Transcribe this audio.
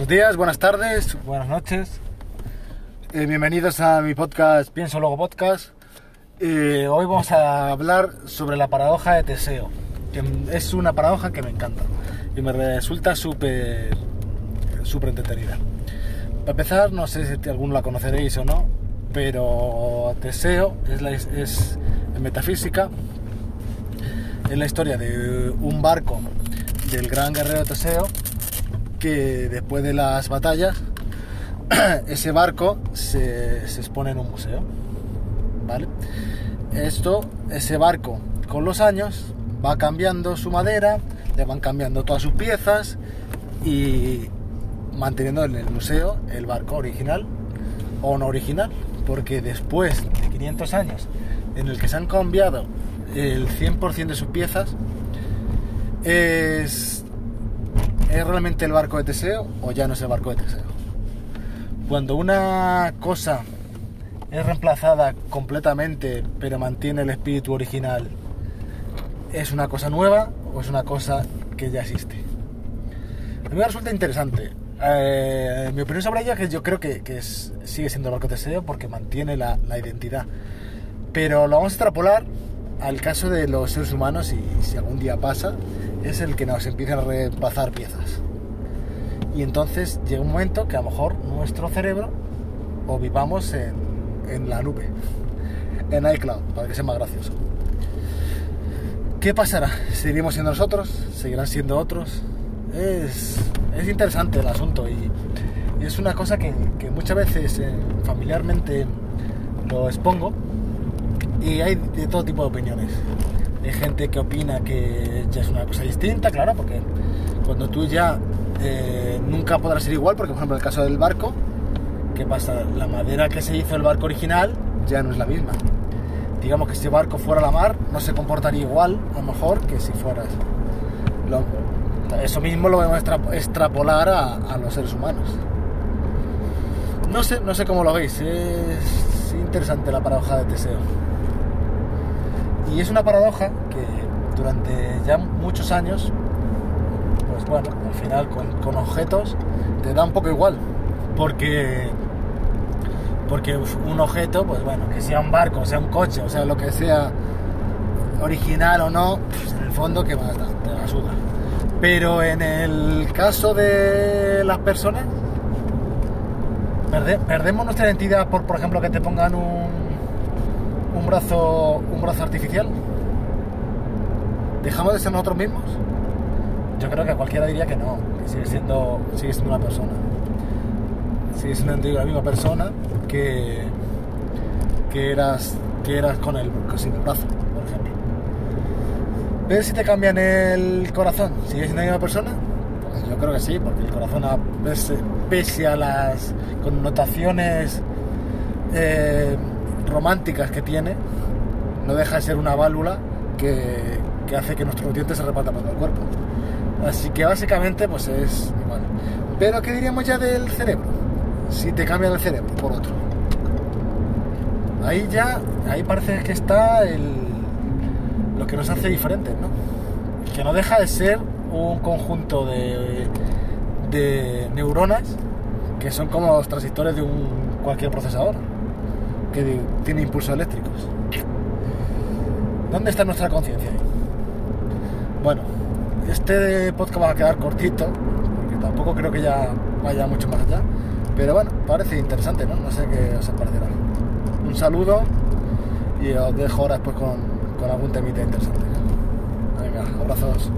Buenos días, buenas tardes, buenas noches. Eh, bienvenidos a mi podcast Pienso Luego Podcast. Eh, hoy vamos a hablar sobre la paradoja de Teseo, que es una paradoja que me encanta y me resulta súper súper entretenida. Para empezar, no sé si alguno la conoceréis o no, pero Teseo es, la, es en metafísica, es la historia de un barco del gran guerrero Teseo que después de las batallas ese barco se, expone en un museo. ¿Vale? Esto, ese barco con los años va cambiando su madera, le van cambiando todas sus piezas y manteniendo en el museo el barco original o no original, porque después de 500 años en el que se han cambiado el 100% de sus piezas, es, ¿es realmente el barco de Teseo o ya no es el barco de Teseo? Cuando una cosa es reemplazada completamente pero mantiene el espíritu original, ¿es una cosa nueva o es una cosa que ya existe? A mí me resulta interesante. Eh, mi opinión sobre ella es que yo creo que, que es, sigue siendo el barco de Teseo porque mantiene la, la, identidad. Pero lo vamos a extrapolar al caso de los seres humanos y si algún día pasa, es el que nos empieza a reemplazar piezas. Y entonces llega un momento que a lo mejor nuestro cerebro o vivamos en, en la nube, en iCloud, para que sea más gracioso. ¿Qué pasará? ¿Seguiremos siendo nosotros? ¿Seguirán siendo otros? Es, es interesante el asunto y, es una cosa que, que muchas veces eh, familiarmente lo expongo y hay de todo tipo de opiniones. Hay gente que opina que ya es una cosa distinta, claro, porque cuando tú ya eh, nunca podrás ser igual, porque por ejemplo en el caso del barco, ¿qué pasa? La madera que se hizo el barco original ya no es la misma. Digamos que si el barco fuera a la mar, no se comportaría igual, a lo mejor, que si fueras. Lo, eso mismo lo podemos extra, extrapolar a, a, los seres humanos. No sé, no sé cómo lo veis, es interesante la paradoja de Teseo. Y es una paradoja que durante ya muchos años, pues bueno, al final con, con objetos te da un poco igual, porque porque un objeto, pues bueno, que sea un barco, sea un coche, o sea, lo que sea original o no, pues en el fondo que más da, te la suda. Pero en el caso de las personas, perde, perdemos nuestra identidad por, por ejemplo, que te pongan un, un brazo, un brazo artificial. ¿Dejamos de ser nosotros mismos? Yo creo que cualquiera diría que no, que sigue siendo, sigue siendo una persona. Sigue siendo la misma persona que, que, eras, que eras con el, sin el brazo, por ejemplo. ¿Ves si te cambian el corazón? ¿Sigues siendo la misma persona? Pues yo creo que sí, porque el corazón, pese, pese a las connotaciones eh, románticas que tiene, no deja de ser una válvula que, que hace que nuestros nutrientes se repartan por todo el cuerpo. Así que básicamente pues es igual. Pero ¿qué diríamos ya del cerebro? Si te cambian el cerebro por otro. Ahí ya, ahí parece que está el, lo que nos hace diferentes, ¿no? Que no deja de ser un conjunto de, de neuronas que son como los transistores de un, cualquier procesador que tiene impulsos eléctricos. ¿Dónde está nuestra conciencia? Bueno, este podcast va a quedar cortito, porque tampoco creo que ya vaya mucho más allá. Pero bueno, parece interesante, ¿no? No sé qué os parecerá. Un saludo y os dejo ahora después con, con algún temita interesante. Venga, abrazos.